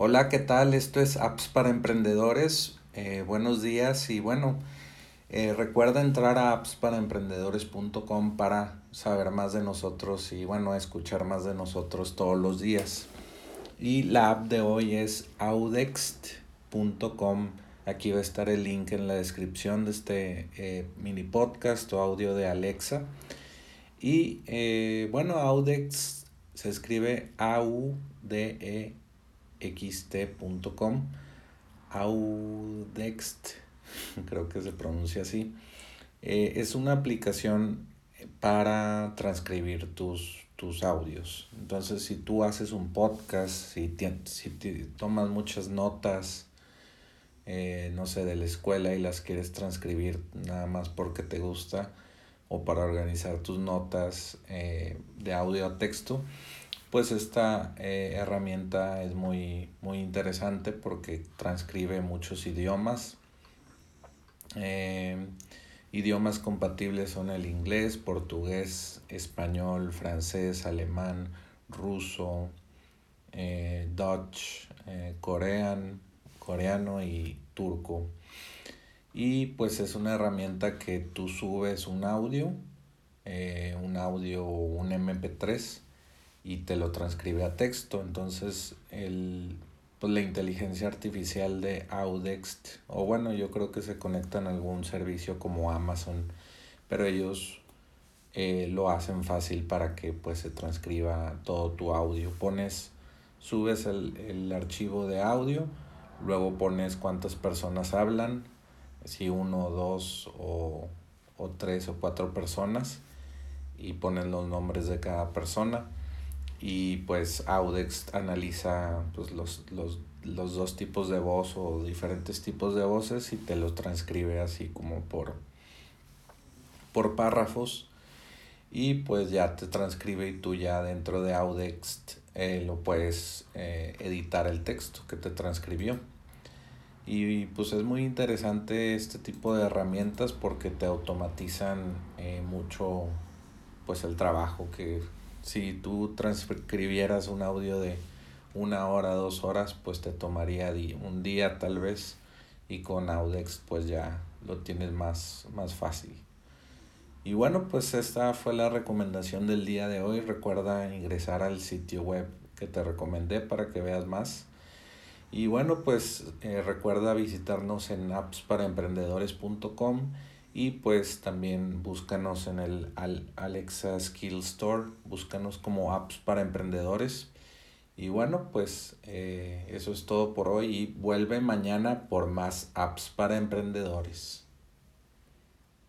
Hola, ¿qué tal? Esto es Apps para Emprendedores. Eh, buenos días y bueno, eh, recuerda entrar a appsparaemprendedores.com para saber más de nosotros y bueno, escuchar más de nosotros todos los días. Y la app de hoy es audext.com. Aquí va a estar el link en la descripción de este eh, mini podcast o audio de Alexa. Y bueno, Audext se escribe A-U-D-E xt.com, Audext, creo que se pronuncia así. Eh, es una aplicación para transcribir tus, tus audios. Entonces, si tú haces un podcast, si, si tomas muchas notas, eh, no sé, de la escuela y las quieres transcribir nada más porque te gusta o para organizar tus notas eh, de audio a texto, pues esta eh, herramienta es muy, muy interesante porque transcribe muchos idiomas. Eh, idiomas compatibles son el inglés, portugués, español, francés, alemán, ruso, eh, Dutch, corean, coreano y turco. Y pues es una herramienta que tú subes un audio, un audio, un MP3 y te lo transcribe a texto. Entonces, el, pues, la inteligencia artificial de Audext, o bueno, yo creo que se conectan a algún servicio como Amazon, pero ellos eh, lo hacen fácil para que pues se transcriba todo tu audio. Pones, subes el, el archivo de audio, luego pones cuántas personas hablan, si uno, dos o, o tres o cuatro personas, y pones los nombres de cada persona y pues Audex analiza pues, los, los, los, dos tipos de voz o diferentes tipos de voces y te lo transcribe así como por, por párrafos y pues ya te transcribe y tú ya dentro de Audex eh, lo puedes eh, editar el texto que te transcribió. Y pues es muy interesante este tipo de herramientas porque te automatizan eh, mucho pues el trabajo que si tú transcribieras un audio de una hora, dos horas, pues te tomaría un día tal vez y con Audex pues ya lo tienes más, más fácil. Y bueno, pues esta fue la recomendación del día de hoy. Recuerda ingresar al sitio web que te recomendé para que veas más. Y bueno, pues eh, recuerda visitarnos en appsparaemprendedores.com y pues también búscanos en el Alexa Skill Store, búscanos como apps para emprendedores. Y bueno, pues eh, eso es todo por hoy y vuelve mañana por más apps para emprendedores.